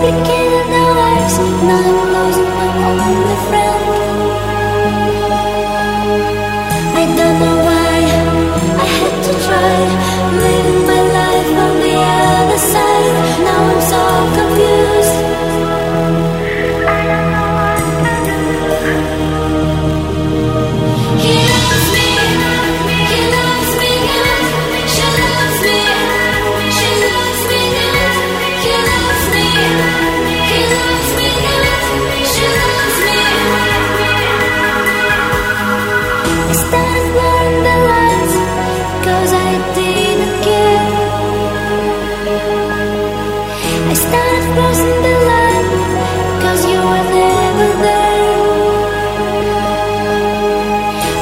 to turn,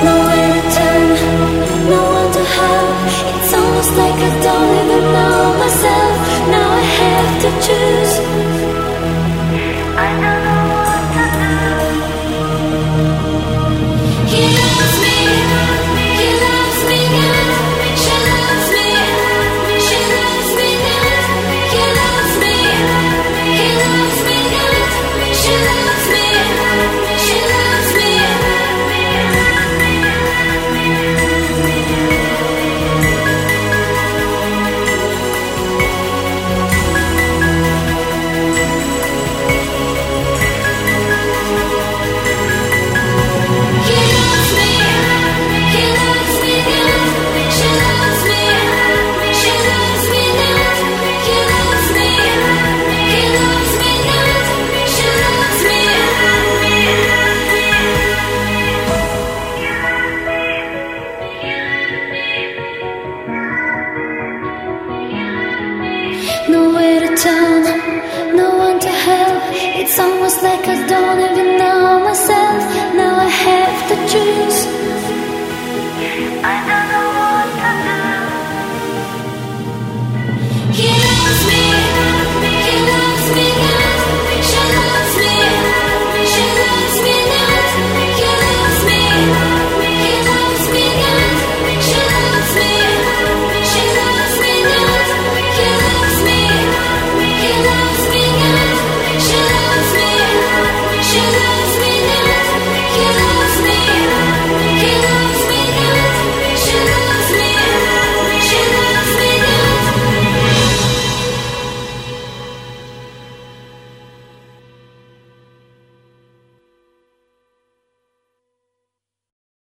no It's almost like I don't even